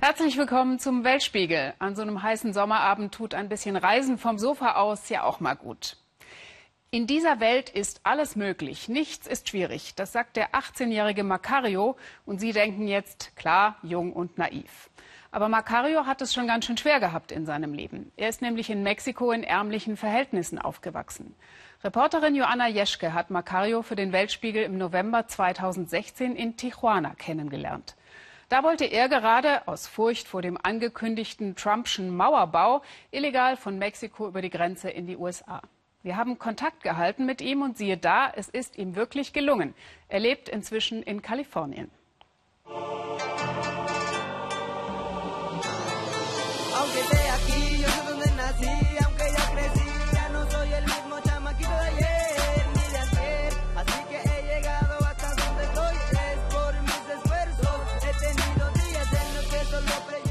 Herzlich willkommen zum Weltspiegel. An so einem heißen Sommerabend tut ein bisschen Reisen vom Sofa aus ja auch mal gut. In dieser Welt ist alles möglich, nichts ist schwierig. Das sagt der 18-jährige Macario. Und Sie denken jetzt, klar, jung und naiv. Aber Macario hat es schon ganz schön schwer gehabt in seinem Leben. Er ist nämlich in Mexiko in ärmlichen Verhältnissen aufgewachsen. Reporterin Joanna Jeschke hat Macario für den Weltspiegel im November 2016 in Tijuana kennengelernt. Da wollte er gerade aus Furcht vor dem angekündigten Trumpschen Mauerbau illegal von Mexiko über die Grenze in die USA. Wir haben Kontakt gehalten mit ihm und siehe da, es ist ihm wirklich gelungen. Er lebt inzwischen in Kalifornien.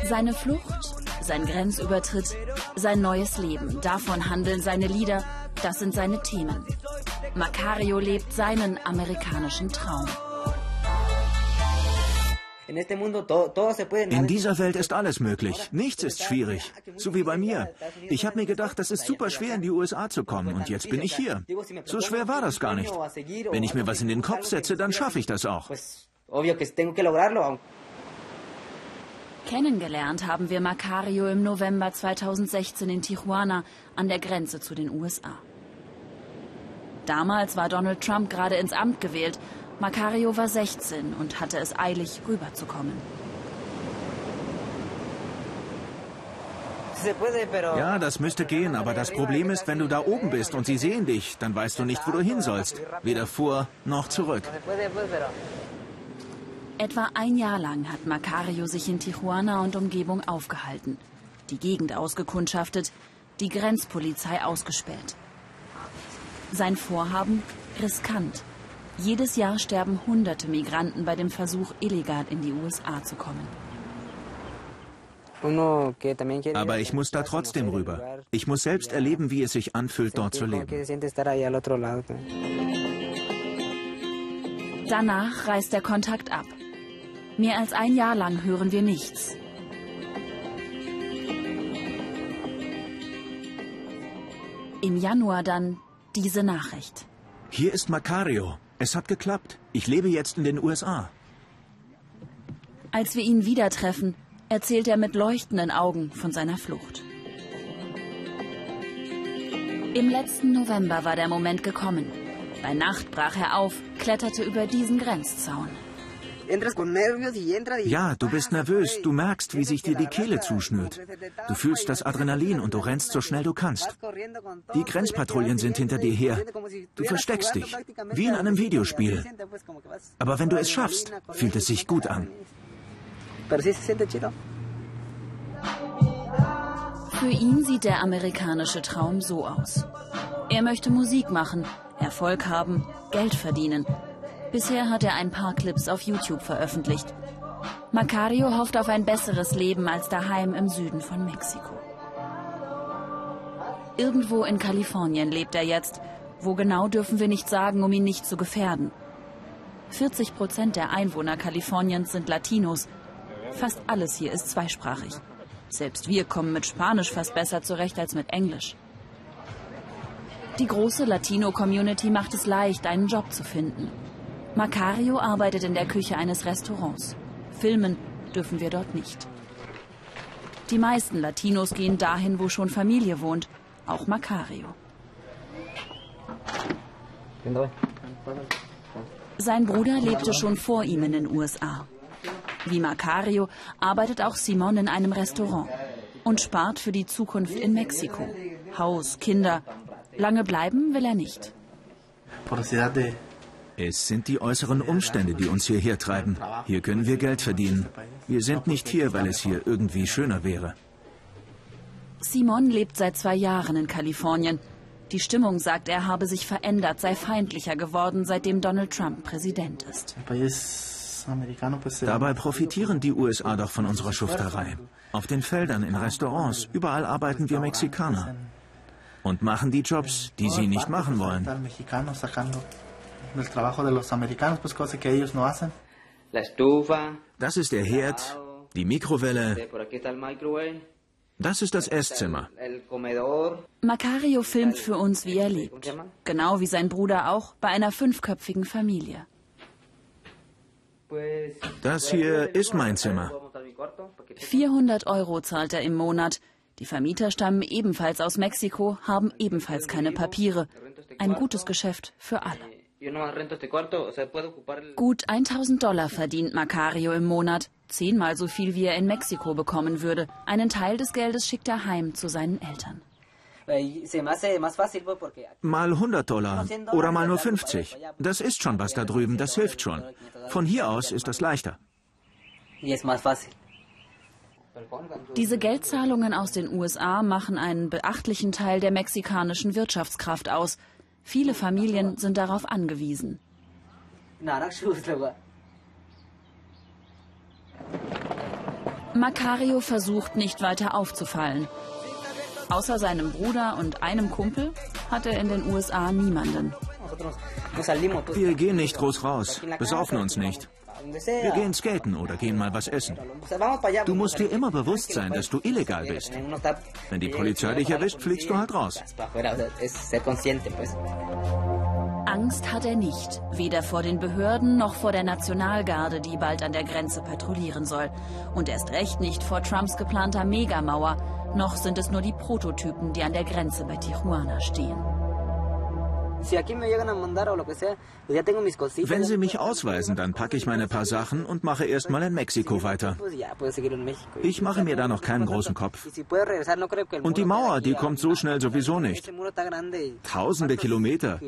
Seine Flucht, sein Grenzübertritt, sein neues Leben. Davon handeln seine Lieder, das sind seine Themen. Macario lebt seinen amerikanischen Traum. In dieser Welt ist alles möglich. Nichts ist schwierig. So wie bei mir. Ich habe mir gedacht, das ist super schwer, in die USA zu kommen. Und jetzt bin ich hier. So schwer war das gar nicht. Wenn ich mir was in den Kopf setze, dann schaffe ich das auch. Kennengelernt haben wir Macario im November 2016 in Tijuana an der Grenze zu den USA. Damals war Donald Trump gerade ins Amt gewählt. Macario war 16 und hatte es eilig, rüberzukommen. Ja, das müsste gehen, aber das Problem ist, wenn du da oben bist und sie sehen dich, dann weißt du nicht, wo du hin sollst. Weder vor noch zurück. Etwa ein Jahr lang hat Macario sich in Tijuana und Umgebung aufgehalten, die Gegend ausgekundschaftet, die Grenzpolizei ausgespäht. Sein Vorhaben riskant. Jedes Jahr sterben hunderte Migranten bei dem Versuch, illegal in die USA zu kommen. Aber ich muss da trotzdem rüber. Ich muss selbst erleben, wie es sich anfühlt, dort zu leben. Danach reißt der Kontakt ab. Mehr als ein Jahr lang hören wir nichts. Im Januar dann diese Nachricht. Hier ist Macario. Es hat geklappt. Ich lebe jetzt in den USA. Als wir ihn wieder treffen, erzählt er mit leuchtenden Augen von seiner Flucht. Im letzten November war der Moment gekommen. Bei Nacht brach er auf, kletterte über diesen Grenzzaun. Ja, du bist nervös. Du merkst, wie sich dir die Kehle zuschnürt. Du fühlst das Adrenalin und du rennst so schnell du kannst. Die Grenzpatrouillen sind hinter dir her. Du versteckst dich, wie in einem Videospiel. Aber wenn du es schaffst, fühlt es sich gut an. Für ihn sieht der amerikanische Traum so aus. Er möchte Musik machen, Erfolg haben, Geld verdienen Bisher hat er ein paar Clips auf YouTube veröffentlicht. Macario hofft auf ein besseres Leben als daheim im Süden von Mexiko. Irgendwo in Kalifornien lebt er jetzt. Wo genau dürfen wir nicht sagen, um ihn nicht zu gefährden. 40 Prozent der Einwohner Kaliforniens sind Latinos. Fast alles hier ist zweisprachig. Selbst wir kommen mit Spanisch fast besser zurecht als mit Englisch. Die große Latino-Community macht es leicht, einen Job zu finden. Macario arbeitet in der Küche eines Restaurants. Filmen dürfen wir dort nicht. Die meisten Latinos gehen dahin, wo schon Familie wohnt, auch Macario. Sein Bruder lebte schon vor ihm in den USA. Wie Macario arbeitet auch Simon in einem Restaurant und spart für die Zukunft in Mexiko. Haus, Kinder. Lange bleiben will er nicht. Es sind die äußeren Umstände, die uns hierher treiben. Hier können wir Geld verdienen. Wir sind nicht hier, weil es hier irgendwie schöner wäre. Simon lebt seit zwei Jahren in Kalifornien. Die Stimmung, sagt er, habe sich verändert, sei feindlicher geworden, seitdem Donald Trump Präsident ist. Dabei profitieren die USA doch von unserer Schufterei. Auf den Feldern, in Restaurants, überall arbeiten wir Mexikaner. Und machen die Jobs, die sie nicht machen wollen. Das ist der Herd, die Mikrowelle. Das ist das Esszimmer. Macario filmt für uns, wie er lebt. Genau wie sein Bruder auch, bei einer fünfköpfigen Familie. Das hier ist mein Zimmer. 400 Euro zahlt er im Monat. Die Vermieter stammen ebenfalls aus Mexiko, haben ebenfalls keine Papiere. Ein gutes Geschäft für alle. Gut 1000 Dollar verdient Macario im Monat. Zehnmal so viel, wie er in Mexiko bekommen würde. Einen Teil des Geldes schickt er heim zu seinen Eltern. Mal 100 Dollar oder mal nur 50. Das ist schon was da drüben, das hilft schon. Von hier aus ist das leichter. Diese Geldzahlungen aus den USA machen einen beachtlichen Teil der mexikanischen Wirtschaftskraft aus. Viele Familien sind darauf angewiesen. Macario versucht nicht weiter aufzufallen. Außer seinem Bruder und einem Kumpel hat er in den USA niemanden. Wir gehen nicht groß raus, besaufen uns nicht. Wir gehen skaten oder gehen mal was essen. Du musst dir immer bewusst sein, dass du illegal bist. Wenn die Polizei dich erwischt, fliegst du halt raus. Angst hat er nicht, weder vor den Behörden noch vor der Nationalgarde, die bald an der Grenze patrouillieren soll. Und erst recht nicht vor Trumps geplanter Megamauer, noch sind es nur die Prototypen, die an der Grenze bei Tijuana stehen. Wenn sie mich ausweisen, dann packe ich meine paar Sachen und mache erstmal in Mexiko weiter. Ich mache mir da noch keinen großen Kopf. Und die Mauer, die kommt so schnell sowieso nicht. Tausende Kilometer.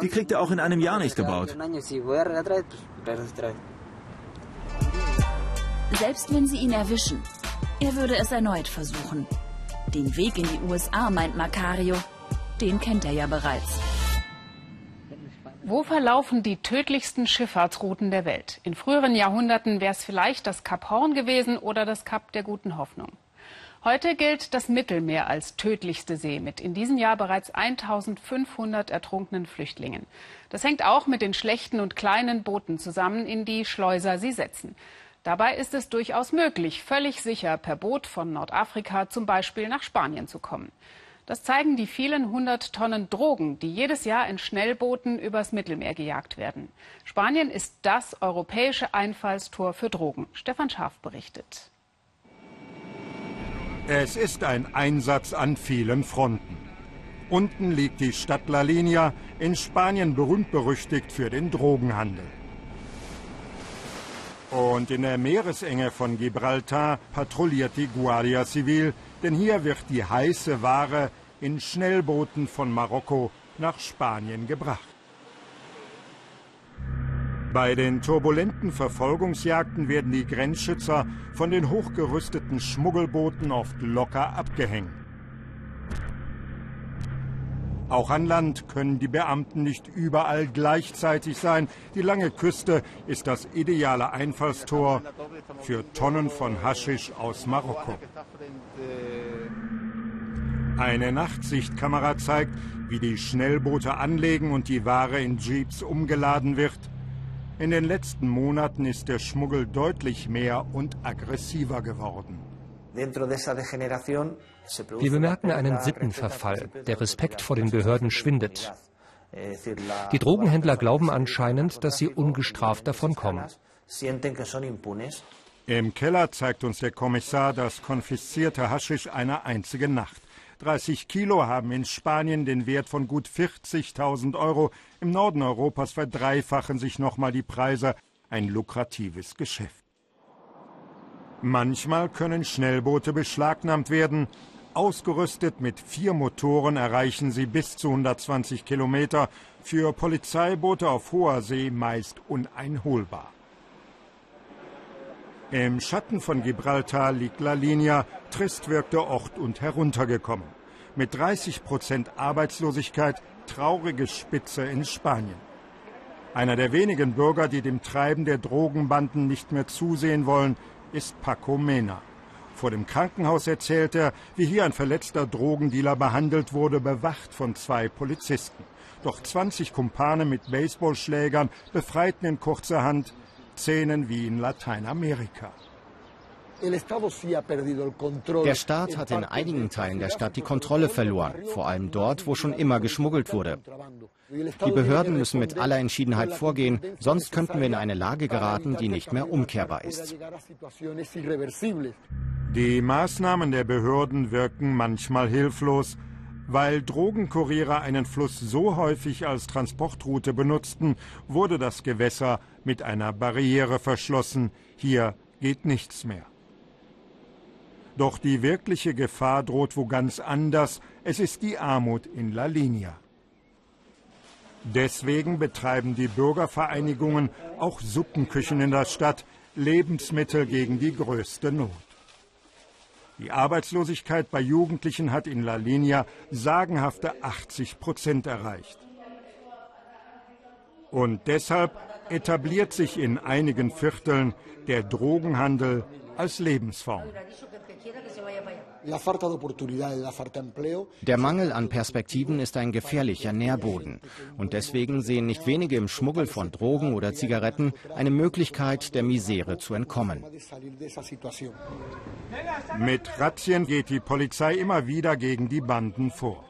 Die kriegt er auch in einem Jahr nicht gebaut. Selbst wenn sie ihn erwischen, er würde es erneut versuchen. Den Weg in die USA, meint Macario, den kennt er ja bereits. Wo verlaufen die tödlichsten Schifffahrtsrouten der Welt? In früheren Jahrhunderten wäre es vielleicht das Kap Horn gewesen oder das Kap der guten Hoffnung. Heute gilt das Mittelmeer als tödlichste See mit in diesem Jahr bereits 1500 ertrunkenen Flüchtlingen. Das hängt auch mit den schlechten und kleinen Booten zusammen, in die Schleuser sie setzen. Dabei ist es durchaus möglich, völlig sicher per Boot von Nordafrika zum Beispiel nach Spanien zu kommen. Das zeigen die vielen hundert Tonnen Drogen, die jedes Jahr in Schnellbooten übers Mittelmeer gejagt werden. Spanien ist das europäische Einfallstor für Drogen. Stefan Scharf berichtet. Es ist ein Einsatz an vielen Fronten. Unten liegt die Stadt La Linea, in Spanien berühmt berüchtigt für den Drogenhandel. Und in der Meeresenge von Gibraltar patrouilliert die Guardia Civil, denn hier wird die heiße Ware in Schnellbooten von Marokko nach Spanien gebracht. Bei den turbulenten Verfolgungsjagden werden die Grenzschützer von den hochgerüsteten Schmuggelbooten oft locker abgehängt. Auch an Land können die Beamten nicht überall gleichzeitig sein. Die lange Küste ist das ideale Einfallstor für Tonnen von Haschisch aus Marokko. Eine Nachtsichtkamera zeigt, wie die Schnellboote anlegen und die Ware in Jeeps umgeladen wird. In den letzten Monaten ist der Schmuggel deutlich mehr und aggressiver geworden. Wir bemerken einen Sittenverfall. Der Respekt vor den Behörden schwindet. Die Drogenhändler glauben anscheinend, dass sie ungestraft davonkommen. Im Keller zeigt uns der Kommissar das konfiszierte Haschisch einer einzigen Nacht. 30 Kilo haben in Spanien den Wert von gut 40.000 Euro. Im Norden Europas verdreifachen sich nochmal die Preise. Ein lukratives Geschäft. Manchmal können Schnellboote beschlagnahmt werden. Ausgerüstet mit vier Motoren erreichen sie bis zu 120 Kilometer. Für Polizeiboote auf hoher See meist uneinholbar. Im Schatten von Gibraltar liegt La Linea, trist wirkt der Ort und heruntergekommen. Mit 30 Prozent Arbeitslosigkeit traurige Spitze in Spanien. Einer der wenigen Bürger, die dem Treiben der Drogenbanden nicht mehr zusehen wollen, ist Paco Mena. Vor dem Krankenhaus erzählt er, wie hier ein verletzter Drogendealer behandelt wurde, bewacht von zwei Polizisten. Doch 20 Kumpane mit Baseballschlägern befreiten in kurzer Hand Szenen wie in Lateinamerika. Der Staat hat in einigen Teilen der Stadt die Kontrolle verloren, vor allem dort, wo schon immer geschmuggelt wurde. Die Behörden müssen mit aller Entschiedenheit vorgehen, sonst könnten wir in eine Lage geraten, die nicht mehr umkehrbar ist. Die Maßnahmen der Behörden wirken manchmal hilflos, weil Drogenkuriere einen Fluss so häufig als Transportroute benutzten, wurde das Gewässer mit einer Barriere verschlossen. Hier geht nichts mehr. Doch die wirkliche Gefahr droht wo ganz anders. Es ist die Armut in La Linea. Deswegen betreiben die Bürgervereinigungen auch Suppenküchen in der Stadt, Lebensmittel gegen die größte Not. Die Arbeitslosigkeit bei Jugendlichen hat in La Linea sagenhafte 80 Prozent erreicht. Und deshalb etabliert sich in einigen Vierteln der Drogenhandel als Lebensform. Der Mangel an Perspektiven ist ein gefährlicher Nährboden. Und deswegen sehen nicht wenige im Schmuggel von Drogen oder Zigaretten eine Möglichkeit, der Misere zu entkommen. Mit Razzien geht die Polizei immer wieder gegen die Banden vor.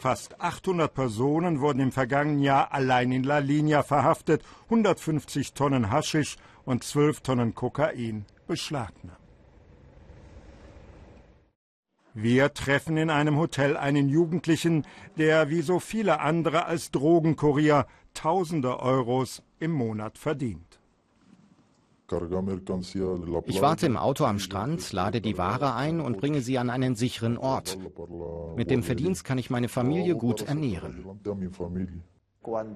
Fast 800 Personen wurden im vergangenen Jahr allein in La Linea verhaftet, 150 Tonnen Haschisch und 12 Tonnen Kokain beschlagnahmt. Wir treffen in einem Hotel einen Jugendlichen, der wie so viele andere als Drogenkurier tausende Euros im Monat verdient. Ich warte im Auto am Strand, lade die Ware ein und bringe sie an einen sicheren Ort. Mit dem Verdienst kann ich meine Familie gut ernähren. Ein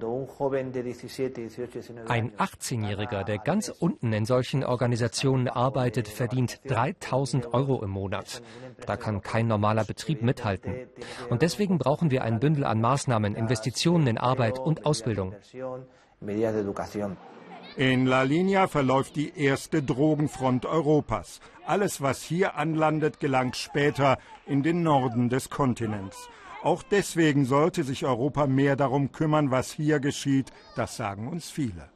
18-Jähriger, der ganz unten in solchen Organisationen arbeitet, verdient 3000 Euro im Monat. Da kann kein normaler Betrieb mithalten. Und deswegen brauchen wir ein Bündel an Maßnahmen, Investitionen in Arbeit und Ausbildung. In La Linea verläuft die erste Drogenfront Europas. Alles, was hier anlandet, gelangt später in den Norden des Kontinents. Auch deswegen sollte sich Europa mehr darum kümmern, was hier geschieht, das sagen uns viele.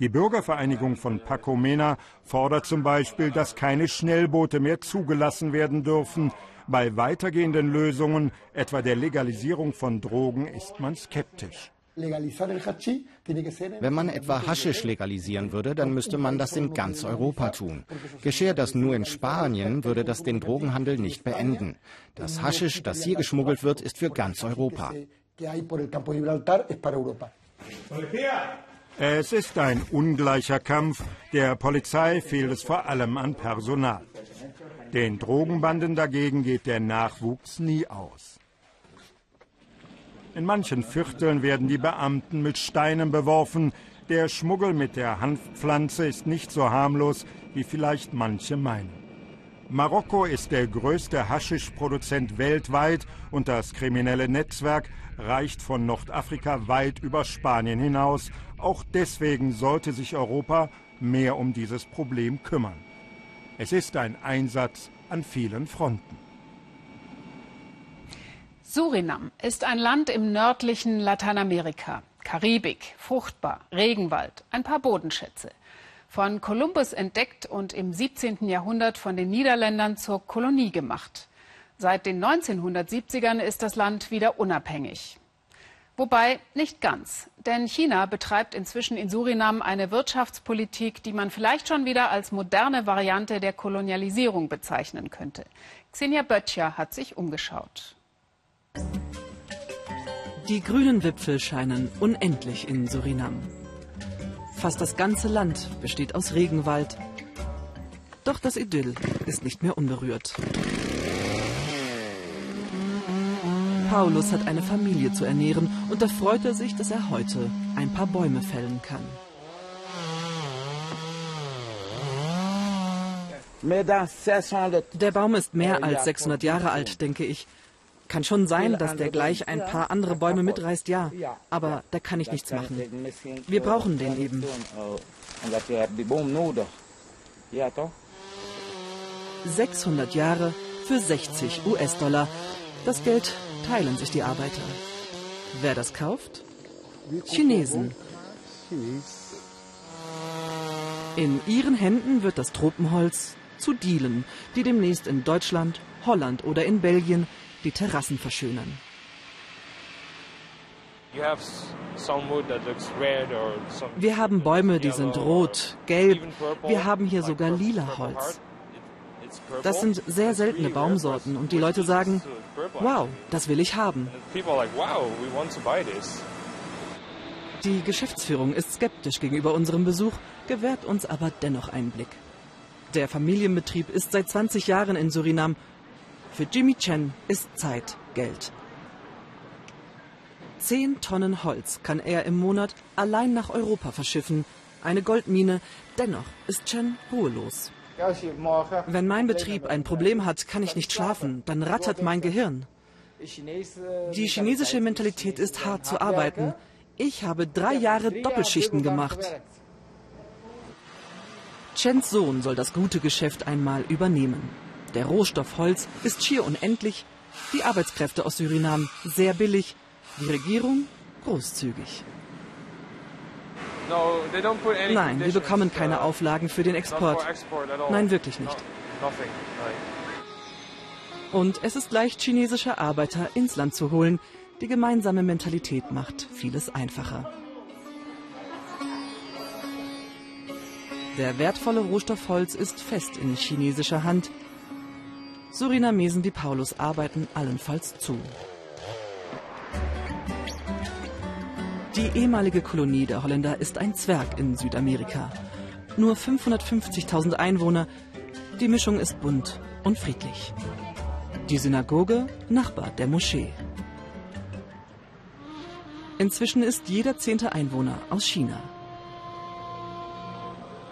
Die Bürgervereinigung von Pacomena fordert zum Beispiel, dass keine Schnellboote mehr zugelassen werden dürfen. Bei weitergehenden Lösungen, etwa der Legalisierung von Drogen, ist man skeptisch. Wenn man etwa Haschisch legalisieren würde, dann müsste man das in ganz Europa tun. Geschehe das nur in Spanien, würde das den Drogenhandel nicht beenden. Das Haschisch, das hier geschmuggelt wird, ist für ganz Europa. Es ist ein ungleicher Kampf. Der Polizei fehlt es vor allem an Personal. Den Drogenbanden dagegen geht der Nachwuchs nie aus. In manchen Vierteln werden die Beamten mit Steinen beworfen. Der Schmuggel mit der Hanfpflanze ist nicht so harmlos, wie vielleicht manche meinen. Marokko ist der größte Haschischproduzent weltweit und das kriminelle Netzwerk reicht von Nordafrika weit über Spanien hinaus. Auch deswegen sollte sich Europa mehr um dieses Problem kümmern. Es ist ein Einsatz an vielen Fronten. Surinam ist ein Land im nördlichen Lateinamerika. Karibik, fruchtbar, Regenwald, ein paar Bodenschätze. Von Kolumbus entdeckt und im 17. Jahrhundert von den Niederländern zur Kolonie gemacht. Seit den 1970ern ist das Land wieder unabhängig. Wobei nicht ganz, denn China betreibt inzwischen in Surinam eine Wirtschaftspolitik, die man vielleicht schon wieder als moderne Variante der Kolonialisierung bezeichnen könnte. Xenia Böttcher hat sich umgeschaut. Die grünen Wipfel scheinen unendlich in Surinam. Fast das ganze Land besteht aus Regenwald. Doch das Idyll ist nicht mehr unberührt. Paulus hat eine Familie zu ernähren und da freut er sich, dass er heute ein paar Bäume fällen kann. Der Baum ist mehr als 600 Jahre alt, denke ich. Kann schon sein, dass der gleich ein paar andere Bäume mitreißt, ja. Aber da kann ich nichts machen. Wir brauchen den eben. 600 Jahre für 60 US-Dollar. Das Geld teilen sich die Arbeiter. Wer das kauft? Chinesen. In ihren Händen wird das Tropenholz zu Dielen, die demnächst in Deutschland, Holland oder in Belgien die Terrassen verschönern. Wir haben Bäume, die sind rot, gelb. Wir haben hier sogar lila Holz. Das sind sehr seltene Baumsorten und die Leute sagen, wow, das will ich haben. Die Geschäftsführung ist skeptisch gegenüber unserem Besuch, gewährt uns aber dennoch einen Blick. Der Familienbetrieb ist seit 20 Jahren in Surinam. Für Jimmy Chen ist Zeit Geld. Zehn Tonnen Holz kann er im Monat allein nach Europa verschiffen. Eine Goldmine. Dennoch ist Chen ruhelos. Wenn mein Betrieb ein Problem hat, kann ich nicht schlafen. Dann rattert mein Gehirn. Die chinesische Mentalität ist hart zu arbeiten. Ich habe drei Jahre Doppelschichten gemacht. Chens Sohn soll das gute Geschäft einmal übernehmen. Der Rohstoff Holz ist schier unendlich, die Arbeitskräfte aus Surinam sehr billig, die Regierung großzügig. Nein, wir bekommen keine Auflagen für den Export. Nein, wirklich nicht. Und es ist leicht, chinesische Arbeiter ins Land zu holen. Die gemeinsame Mentalität macht vieles einfacher. Der wertvolle Rohstoff Holz ist fest in chinesischer Hand. Surinamesen wie Paulus arbeiten allenfalls zu. Die ehemalige Kolonie der Holländer ist ein Zwerg in Südamerika. Nur 550.000 Einwohner. Die Mischung ist bunt und friedlich. Die Synagoge Nachbar der Moschee. Inzwischen ist jeder zehnte Einwohner aus China.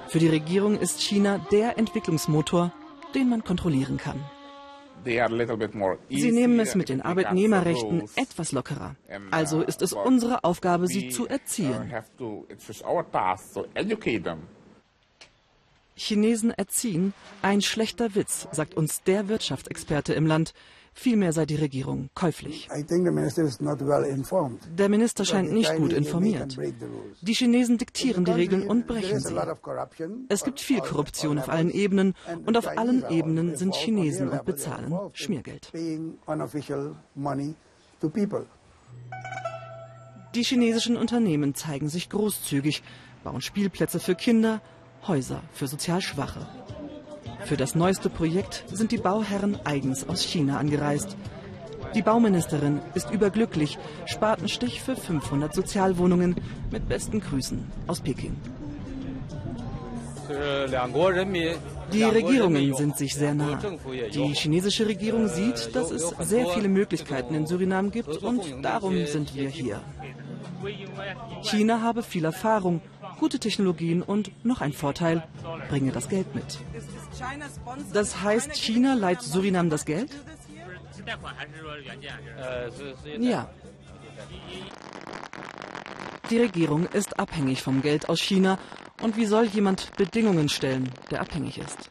Für die Regierung ist China der Entwicklungsmotor, den man kontrollieren kann. Sie nehmen es mit den Arbeitnehmerrechten etwas lockerer. Also ist es unsere Aufgabe, sie zu erziehen. Chinesen erziehen? Ein schlechter Witz, sagt uns der Wirtschaftsexperte im Land. Vielmehr sei die Regierung käuflich. Der Minister scheint nicht gut informiert. Die Chinesen diktieren die Regeln und brechen sie. Es gibt viel Korruption auf allen Ebenen und auf allen Ebenen sind Chinesen und bezahlen Schmiergeld. Die chinesischen Unternehmen zeigen sich großzügig, bauen Spielplätze für Kinder, Häuser für sozial Schwache. Für das neueste Projekt sind die Bauherren eigens aus China angereist. Die Bauministerin ist überglücklich. Spatenstich für 500 Sozialwohnungen mit besten Grüßen aus Peking. Die Regierungen sind sich sehr nah. Die chinesische Regierung sieht, dass es sehr viele Möglichkeiten in Surinam gibt und darum sind wir hier. China habe viel Erfahrung, gute Technologien und noch ein Vorteil, bringe das Geld mit. Das heißt, China leiht Surinam das Geld? Ja. Die Regierung ist abhängig vom Geld aus China. Und wie soll jemand Bedingungen stellen, der abhängig ist?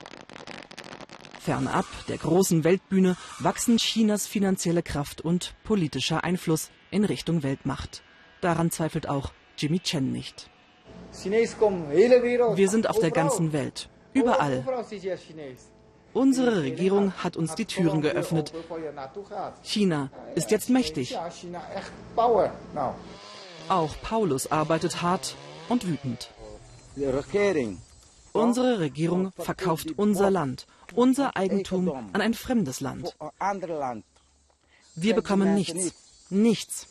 Fernab der großen Weltbühne wachsen Chinas finanzielle Kraft und politischer Einfluss in Richtung Weltmacht. Daran zweifelt auch Jimmy Chen nicht. Wir sind auf der ganzen Welt. Überall. Unsere Regierung hat uns die Türen geöffnet. China ist jetzt mächtig. Auch Paulus arbeitet hart und wütend. Unsere Regierung verkauft unser Land, unser Eigentum an ein fremdes Land. Wir bekommen nichts. Nichts.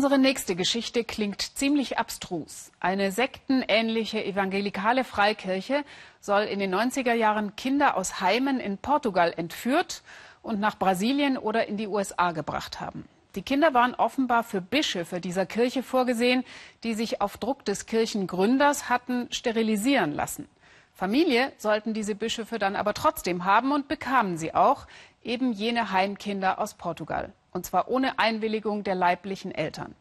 Unsere nächste Geschichte klingt ziemlich abstrus. Eine sektenähnliche evangelikale Freikirche soll in den 90er Jahren Kinder aus Heimen in Portugal entführt und nach Brasilien oder in die USA gebracht haben. Die Kinder waren offenbar für Bischöfe dieser Kirche vorgesehen, die sich auf Druck des Kirchengründers hatten sterilisieren lassen. Familie sollten diese Bischöfe dann aber trotzdem haben und bekamen sie auch, eben jene Heimkinder aus Portugal und zwar ohne Einwilligung der leiblichen Eltern.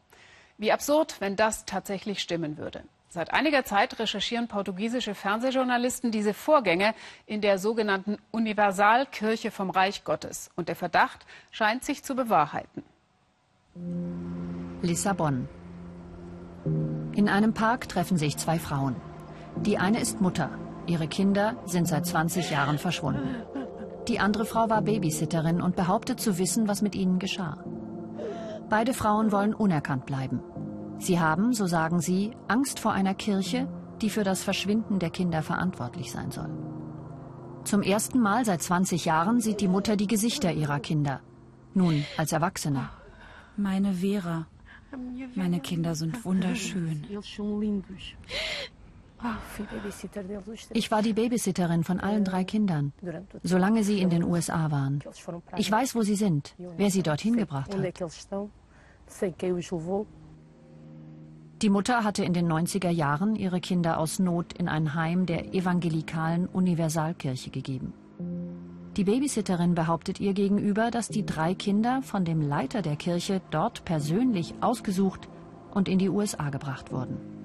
Wie absurd, wenn das tatsächlich stimmen würde. Seit einiger Zeit recherchieren portugiesische Fernsehjournalisten diese Vorgänge in der sogenannten Universalkirche vom Reich Gottes. Und der Verdacht scheint sich zu bewahrheiten. Lissabon. In einem Park treffen sich zwei Frauen. Die eine ist Mutter. Ihre Kinder sind seit 20 Jahren verschwunden. Die andere Frau war Babysitterin und behauptet zu wissen, was mit ihnen geschah. Beide Frauen wollen unerkannt bleiben. Sie haben, so sagen sie, Angst vor einer Kirche, die für das Verschwinden der Kinder verantwortlich sein soll. Zum ersten Mal seit 20 Jahren sieht die Mutter die Gesichter ihrer Kinder. Nun als Erwachsene. Meine Vera. Meine Kinder sind wunderschön. Ich war die Babysitterin von allen drei Kindern, solange sie in den USA waren. Ich weiß, wo sie sind, wer sie dorthin gebracht hat. Die Mutter hatte in den 90er Jahren ihre Kinder aus Not in ein Heim der evangelikalen Universalkirche gegeben. Die Babysitterin behauptet ihr gegenüber, dass die drei Kinder von dem Leiter der Kirche dort persönlich ausgesucht und in die USA gebracht wurden.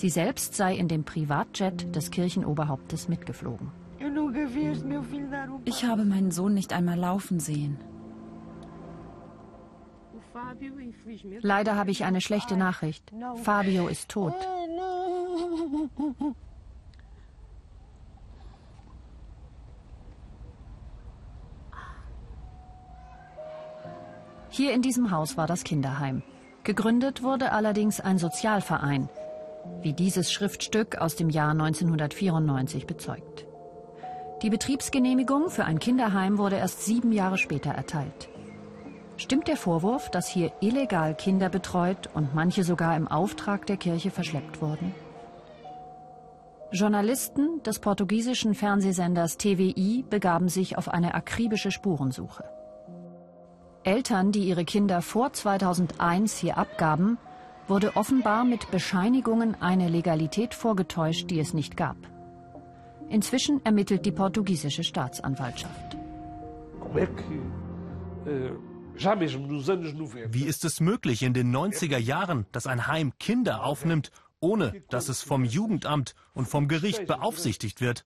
Sie selbst sei in dem Privatjet des Kirchenoberhauptes mitgeflogen. Ich habe meinen Sohn nicht einmal laufen sehen. Leider habe ich eine schlechte Nachricht. Fabio ist tot. Hier in diesem Haus war das Kinderheim. Gegründet wurde allerdings ein Sozialverein, wie dieses Schriftstück aus dem Jahr 1994 bezeugt. Die Betriebsgenehmigung für ein Kinderheim wurde erst sieben Jahre später erteilt. Stimmt der Vorwurf, dass hier illegal Kinder betreut und manche sogar im Auftrag der Kirche verschleppt wurden? Journalisten des portugiesischen Fernsehsenders TVI begaben sich auf eine akribische Spurensuche. Eltern, die ihre Kinder vor 2001 hier abgaben, wurde offenbar mit Bescheinigungen eine Legalität vorgetäuscht, die es nicht gab. Inzwischen ermittelt die portugiesische Staatsanwaltschaft. Wie ist es möglich in den 90er Jahren, dass ein Heim Kinder aufnimmt, ohne dass es vom Jugendamt und vom Gericht beaufsichtigt wird?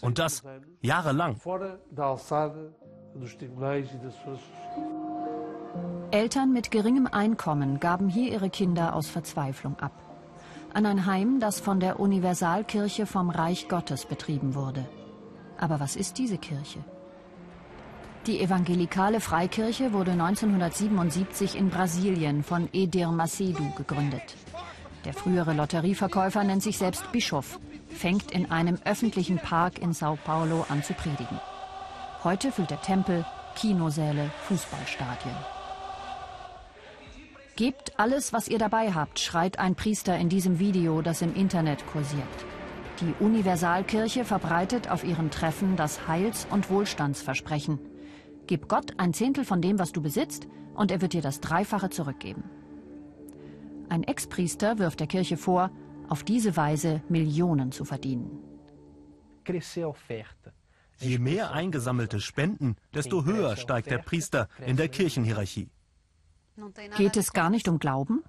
Und das jahrelang. Eltern mit geringem Einkommen gaben hier ihre Kinder aus Verzweiflung ab. An ein Heim, das von der Universalkirche vom Reich Gottes betrieben wurde. Aber was ist diese Kirche? Die evangelikale Freikirche wurde 1977 in Brasilien von Edir Macedo gegründet. Der frühere Lotterieverkäufer nennt sich selbst Bischof, fängt in einem öffentlichen Park in Sao Paulo an zu predigen. Heute füllt der Tempel Kinosäle, Fußballstadien. Gebt alles, was ihr dabei habt, schreit ein Priester in diesem Video, das im Internet kursiert. Die Universalkirche verbreitet auf ihren Treffen das Heils- und Wohlstandsversprechen. Gib Gott ein Zehntel von dem, was du besitzt, und er wird dir das Dreifache zurückgeben. Ein Ex-Priester wirft der Kirche vor, auf diese Weise Millionen zu verdienen. Je mehr eingesammelte Spenden, desto höher steigt der Priester in der Kirchenhierarchie. Geht es gar nicht um Glauben?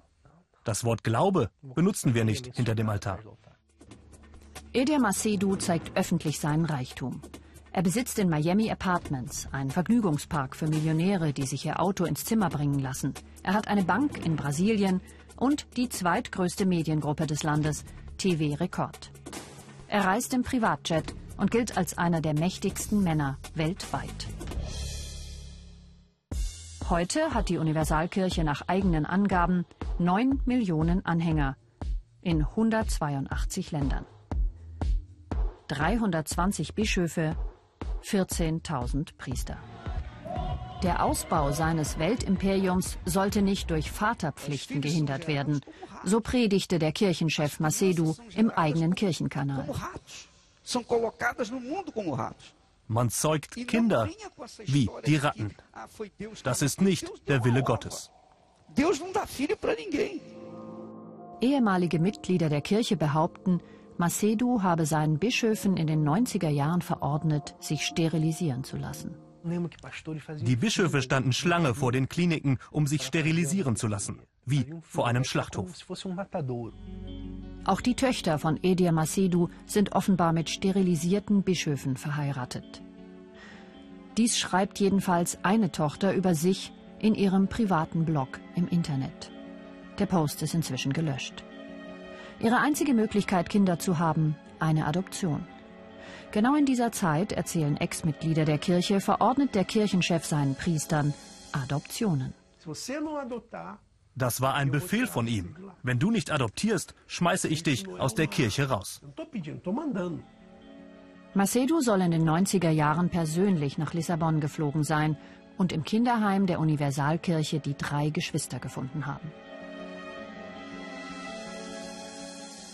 Das Wort Glaube benutzen wir nicht hinter dem Altar. Edir Macedo zeigt öffentlich seinen Reichtum. Er besitzt in Miami Apartments, einen Vergnügungspark für Millionäre, die sich ihr Auto ins Zimmer bringen lassen. Er hat eine Bank in Brasilien und die zweitgrößte Mediengruppe des Landes, TV Rekord. Er reist im Privatjet und gilt als einer der mächtigsten Männer weltweit. Heute hat die Universalkirche nach eigenen Angaben 9 Millionen Anhänger in 182 Ländern. 320 Bischöfe, 14.000 Priester. Der Ausbau seines Weltimperiums sollte nicht durch Vaterpflichten gehindert werden, so predigte der Kirchenchef Macedo im eigenen Kirchenkanal. Man zeugt Kinder wie die Ratten. Das ist nicht der Wille Gottes. Ehemalige Mitglieder der Kirche behaupten, Macedo habe seinen Bischöfen in den 90er Jahren verordnet, sich sterilisieren zu lassen. Die Bischöfe standen Schlange vor den Kliniken, um sich sterilisieren zu lassen. Wie vor einem Schlachthof. Auch die Töchter von Edir Macedu sind offenbar mit sterilisierten Bischöfen verheiratet. Dies schreibt jedenfalls eine Tochter über sich in ihrem privaten Blog im Internet. Der Post ist inzwischen gelöscht. Ihre einzige Möglichkeit, Kinder zu haben, eine Adoption. Genau in dieser Zeit, erzählen Ex-Mitglieder der Kirche, verordnet der Kirchenchef seinen Priestern Adoptionen. Das war ein Befehl von ihm. Wenn du nicht adoptierst, schmeiße ich dich aus der Kirche raus. Macedo soll in den 90er Jahren persönlich nach Lissabon geflogen sein und im Kinderheim der Universalkirche die drei Geschwister gefunden haben.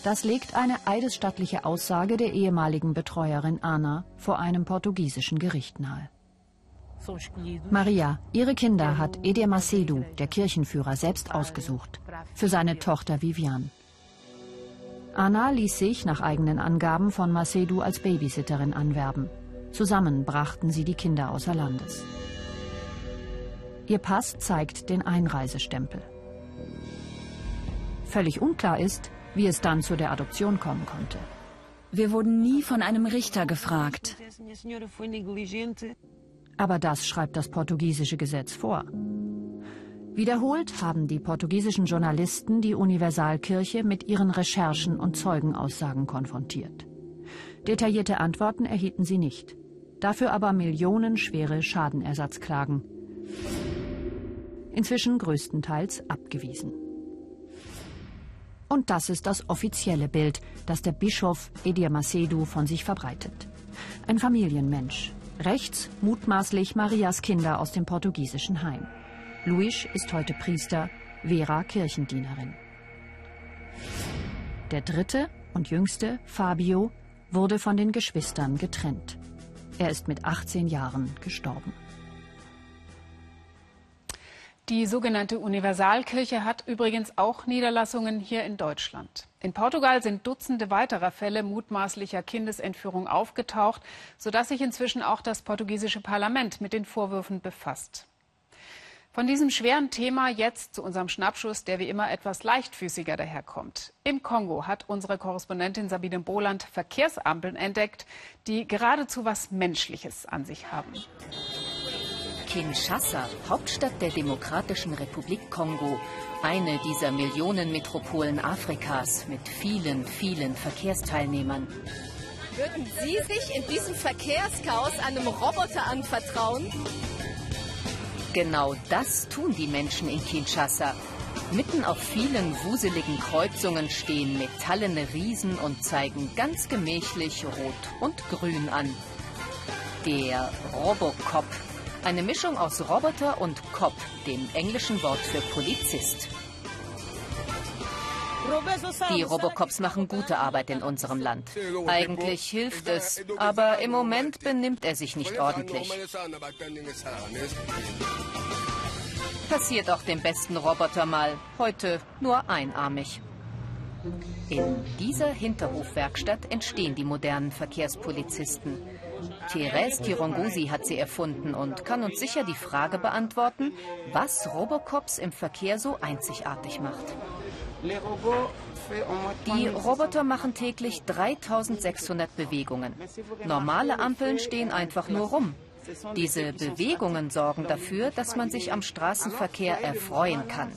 Das legt eine eidesstattliche Aussage der ehemaligen Betreuerin Ana vor einem portugiesischen Gericht nahe. Maria, ihre Kinder hat Edir Macedo, der Kirchenführer, selbst ausgesucht. Für seine Tochter Vivian. Anna ließ sich nach eigenen Angaben von Macedo als Babysitterin anwerben. Zusammen brachten sie die Kinder außer Landes. Ihr Pass zeigt den Einreisestempel. Völlig unklar ist, wie es dann zu der Adoption kommen konnte. Wir wurden nie von einem Richter gefragt. Aber das schreibt das portugiesische Gesetz vor. Wiederholt haben die portugiesischen Journalisten die Universalkirche mit ihren Recherchen und Zeugenaussagen konfrontiert. Detaillierte Antworten erhielten sie nicht. Dafür aber millionenschwere Schadenersatzklagen. Inzwischen größtenteils abgewiesen. Und das ist das offizielle Bild, das der Bischof Edir Macedo von sich verbreitet. Ein Familienmensch. Rechts mutmaßlich Marias Kinder aus dem portugiesischen Heim. Luis ist heute Priester, Vera Kirchendienerin. Der dritte und jüngste, Fabio, wurde von den Geschwistern getrennt. Er ist mit 18 Jahren gestorben. Die sogenannte Universalkirche hat übrigens auch Niederlassungen hier in Deutschland. In Portugal sind Dutzende weiterer Fälle mutmaßlicher Kindesentführung aufgetaucht, sodass sich inzwischen auch das portugiesische Parlament mit den Vorwürfen befasst. Von diesem schweren Thema jetzt zu unserem Schnappschuss, der wie immer etwas leichtfüßiger daherkommt. Im Kongo hat unsere Korrespondentin Sabine Boland Verkehrsampeln entdeckt, die geradezu was Menschliches an sich haben. Kinshasa, Hauptstadt der Demokratischen Republik Kongo, eine dieser Millionenmetropolen Afrikas mit vielen, vielen Verkehrsteilnehmern. Würden Sie sich in diesem Verkehrschaos einem Roboter anvertrauen? Genau das tun die Menschen in Kinshasa. Mitten auf vielen wuseligen Kreuzungen stehen metallene Riesen und zeigen ganz gemächlich Rot und Grün an. Der Robocop eine Mischung aus Roboter und Cop, dem englischen Wort für Polizist. Die Robocops machen gute Arbeit in unserem Land. Eigentlich hilft es, aber im Moment benimmt er sich nicht ordentlich. Passiert auch dem besten Roboter mal. Heute nur einarmig. In dieser Hinterhofwerkstatt entstehen die modernen Verkehrspolizisten. Therese Tirongosi hat sie erfunden und kann uns sicher die Frage beantworten, was Robocops im Verkehr so einzigartig macht. Die Roboter machen täglich 3600 Bewegungen. Normale Ampeln stehen einfach nur rum. Diese Bewegungen sorgen dafür, dass man sich am Straßenverkehr erfreuen kann.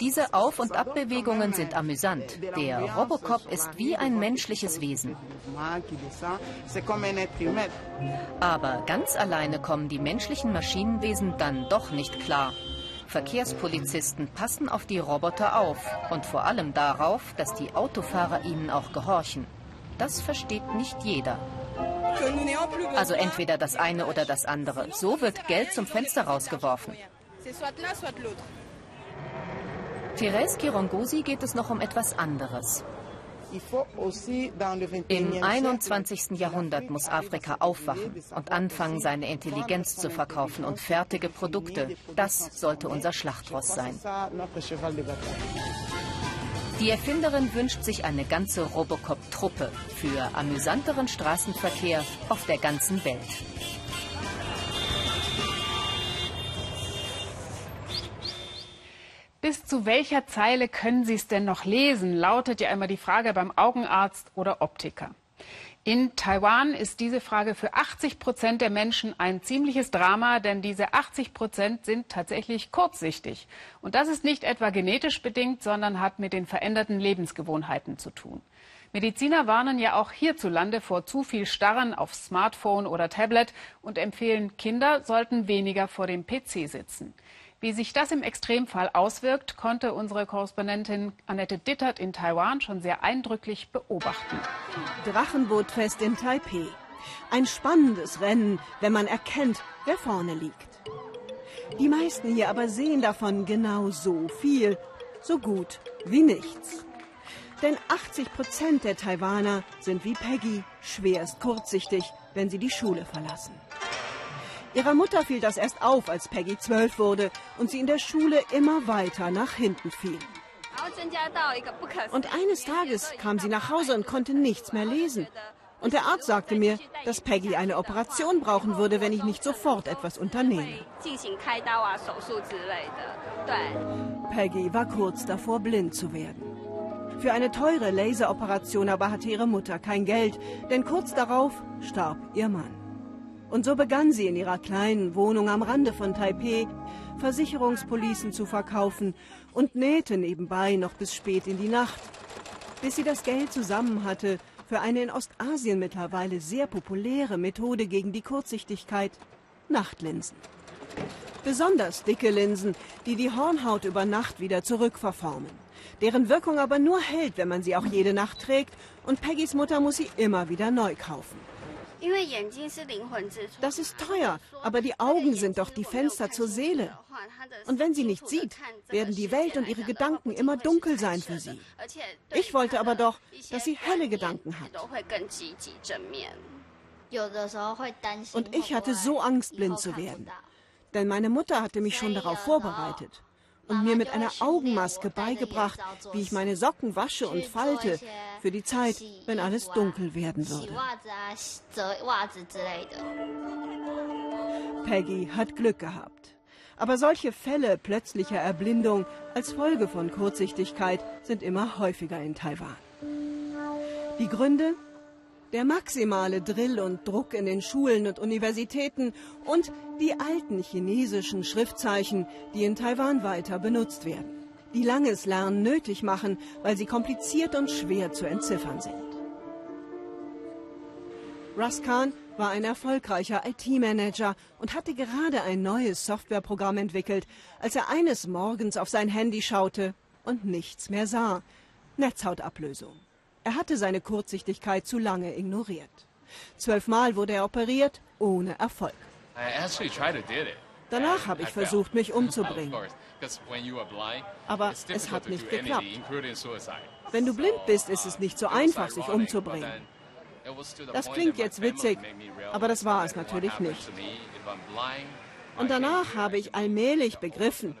Diese Auf- und Abbewegungen sind amüsant. Der Robocop ist wie ein menschliches Wesen. Aber ganz alleine kommen die menschlichen Maschinenwesen dann doch nicht klar. Verkehrspolizisten passen auf die Roboter auf und vor allem darauf, dass die Autofahrer ihnen auch gehorchen. Das versteht nicht jeder. Also entweder das eine oder das andere. So wird Geld zum Fenster rausgeworfen. Therese Kirongosi geht es noch um etwas anderes. Im 21. Jahrhundert muss Afrika aufwachen und anfangen, seine Intelligenz zu verkaufen und fertige Produkte. Das sollte unser Schlachtross sein. Die Erfinderin wünscht sich eine ganze Robocop-Truppe für amüsanteren Straßenverkehr auf der ganzen Welt. Bis zu welcher Zeile können Sie es denn noch lesen? Lautet ja immer die Frage beim Augenarzt oder Optiker. In Taiwan ist diese Frage für 80 Prozent der Menschen ein ziemliches Drama, denn diese 80 Prozent sind tatsächlich kurzsichtig. Und das ist nicht etwa genetisch bedingt, sondern hat mit den veränderten Lebensgewohnheiten zu tun. Mediziner warnen ja auch hierzulande vor zu viel Starren auf Smartphone oder Tablet und empfehlen, Kinder sollten weniger vor dem PC sitzen. Wie sich das im Extremfall auswirkt, konnte unsere Korrespondentin Annette Dittert in Taiwan schon sehr eindrücklich beobachten. Drachenbootfest in Taipei. Ein spannendes Rennen, wenn man erkennt, wer vorne liegt. Die meisten hier aber sehen davon genau so viel, so gut wie nichts. Denn 80 Prozent der Taiwaner sind wie Peggy schwerst kurzsichtig, wenn sie die Schule verlassen. Ihrer Mutter fiel das erst auf, als Peggy zwölf wurde und sie in der Schule immer weiter nach hinten fiel. Und eines Tages kam sie nach Hause und konnte nichts mehr lesen. Und der Arzt sagte mir, dass Peggy eine Operation brauchen würde, wenn ich nicht sofort etwas unternehme. Peggy war kurz davor, blind zu werden. Für eine teure Laseroperation aber hatte ihre Mutter kein Geld, denn kurz darauf starb ihr Mann. Und so begann sie in ihrer kleinen Wohnung am Rande von Taipeh Versicherungspolicen zu verkaufen und nähte nebenbei noch bis spät in die Nacht, bis sie das Geld zusammen hatte für eine in Ostasien mittlerweile sehr populäre Methode gegen die Kurzsichtigkeit, Nachtlinsen. Besonders dicke Linsen, die die Hornhaut über Nacht wieder zurückverformen, deren Wirkung aber nur hält, wenn man sie auch jede Nacht trägt und Peggys Mutter muss sie immer wieder neu kaufen. Das ist teuer, aber die Augen sind doch die Fenster zur Seele. Und wenn sie nicht sieht, werden die Welt und ihre Gedanken immer dunkel sein für sie. Ich wollte aber doch, dass sie helle Gedanken hat. Und ich hatte so Angst, blind zu werden. Denn meine Mutter hatte mich schon darauf vorbereitet und mir mit einer Augenmaske beigebracht, wie ich meine Socken wasche und falte für die Zeit, wenn alles dunkel werden würde. Peggy hat Glück gehabt. Aber solche Fälle plötzlicher Erblindung als Folge von Kurzsichtigkeit sind immer häufiger in Taiwan. Die Gründe? Der maximale Drill und Druck in den Schulen und Universitäten und die alten chinesischen Schriftzeichen, die in Taiwan weiter benutzt werden, die langes Lernen nötig machen, weil sie kompliziert und schwer zu entziffern sind. Ruskan war ein erfolgreicher IT-Manager und hatte gerade ein neues Softwareprogramm entwickelt, als er eines Morgens auf sein Handy schaute und nichts mehr sah. Netzhautablösung. Er hatte seine Kurzsichtigkeit zu lange ignoriert. Zwölfmal wurde er operiert, ohne Erfolg. Danach habe ich versucht, mich umzubringen. Aber es hat nicht geklappt. Wenn du blind bist, ist es nicht so einfach, sich umzubringen. Das klingt jetzt witzig, aber das war es natürlich nicht. Und danach habe ich allmählich begriffen,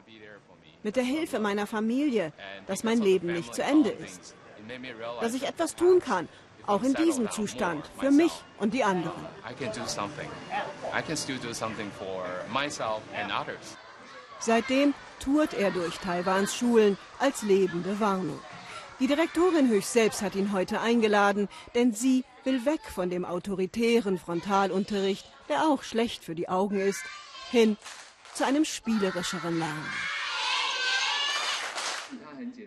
mit der Hilfe meiner Familie, dass mein Leben nicht zu Ende ist dass ich etwas tun kann, auch in diesem Zustand, für mich und die anderen. Seitdem tourt er durch Taiwans Schulen als lebende Warnung. Die Direktorin höchst selbst hat ihn heute eingeladen, denn sie will weg von dem autoritären Frontalunterricht, der auch schlecht für die Augen ist, hin zu einem spielerischeren Lernen.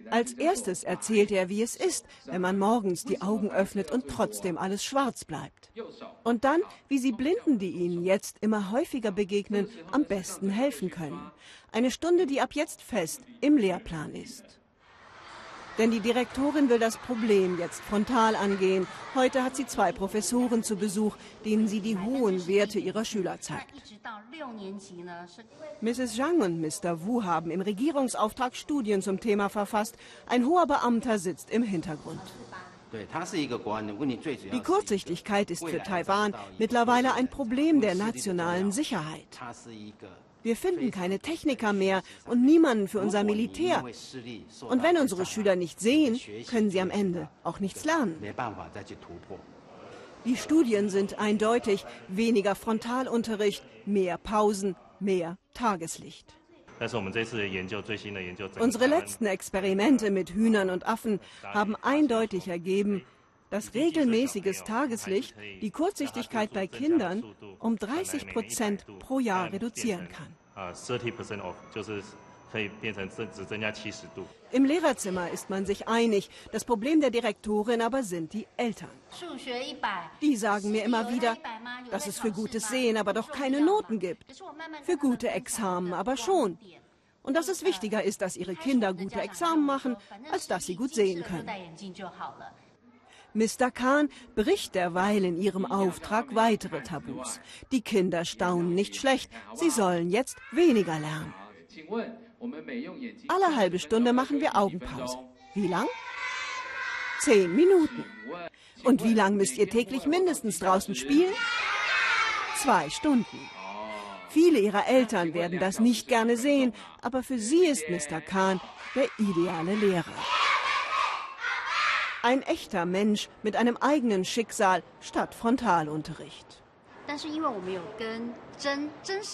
Als erstes erzählt er, wie es ist, wenn man morgens die Augen öffnet und trotzdem alles schwarz bleibt. Und dann, wie sie Blinden, die ihnen jetzt immer häufiger begegnen, am besten helfen können. Eine Stunde, die ab jetzt fest im Lehrplan ist. Denn die Direktorin will das Problem jetzt frontal angehen. Heute hat sie zwei Professoren zu Besuch, denen sie die hohen Werte ihrer Schüler zeigt. Mrs. Zhang und Mr. Wu haben im Regierungsauftrag Studien zum Thema verfasst. Ein hoher Beamter sitzt im Hintergrund. Die Kurzsichtigkeit ist für Taiwan mittlerweile ein Problem der nationalen Sicherheit. Wir finden keine Techniker mehr und niemanden für unser Militär. Und wenn unsere Schüler nicht sehen, können sie am Ende auch nichts lernen. Die Studien sind eindeutig. Weniger Frontalunterricht, mehr Pausen, mehr Tageslicht. Unsere letzten Experimente mit Hühnern und Affen haben eindeutig ergeben, dass regelmäßiges Tageslicht die Kurzsichtigkeit bei Kindern um 30 Prozent pro Jahr reduzieren kann. Im Lehrerzimmer ist man sich einig. Das Problem der Direktorin aber sind die Eltern. Die sagen mir immer wieder, dass es für gutes Sehen aber doch keine Noten gibt. Für gute Examen aber schon. Und dass es wichtiger ist, dass ihre Kinder gute Examen machen, als dass sie gut sehen können. Mr. Kahn bricht derweil in ihrem Auftrag weitere Tabus. Die Kinder staunen nicht schlecht. Sie sollen jetzt weniger lernen. Alle halbe Stunde machen wir Augenpause. Wie lang? Zehn Minuten. Und wie lang müsst ihr täglich mindestens draußen spielen? Zwei Stunden. Viele ihrer Eltern werden das nicht gerne sehen, aber für sie ist Mr. Kahn der ideale Lehrer. Ein echter Mensch mit einem eigenen Schicksal statt Frontalunterricht.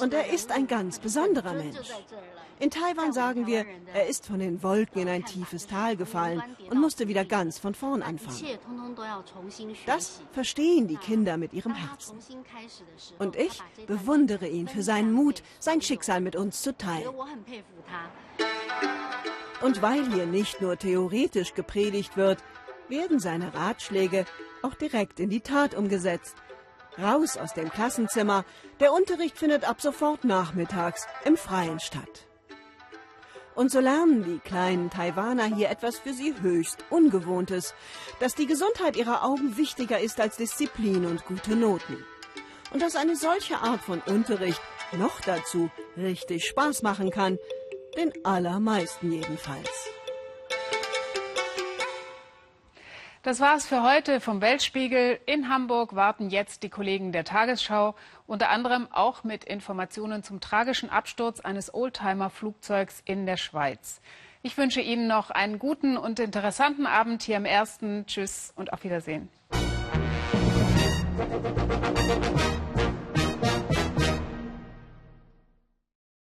Und er ist ein ganz besonderer Mensch. In Taiwan sagen wir, er ist von den Wolken in ein tiefes Tal gefallen und musste wieder ganz von vorn anfangen. Das verstehen die Kinder mit ihrem Herzen. Und ich bewundere ihn für seinen Mut, sein Schicksal mit uns zu teilen. Und weil hier nicht nur theoretisch gepredigt wird, werden seine Ratschläge auch direkt in die Tat umgesetzt. Raus aus dem Klassenzimmer, der Unterricht findet ab sofort nachmittags im Freien statt. Und so lernen die kleinen Taiwaner hier etwas für sie höchst Ungewohntes, dass die Gesundheit ihrer Augen wichtiger ist als Disziplin und gute Noten. Und dass eine solche Art von Unterricht noch dazu richtig Spaß machen kann, den allermeisten jedenfalls. Das war's für heute vom Weltspiegel. In Hamburg warten jetzt die Kollegen der Tagesschau, unter anderem auch mit Informationen zum tragischen Absturz eines Oldtimer-Flugzeugs in der Schweiz. Ich wünsche Ihnen noch einen guten und interessanten Abend hier im Ersten. Tschüss und auf Wiedersehen.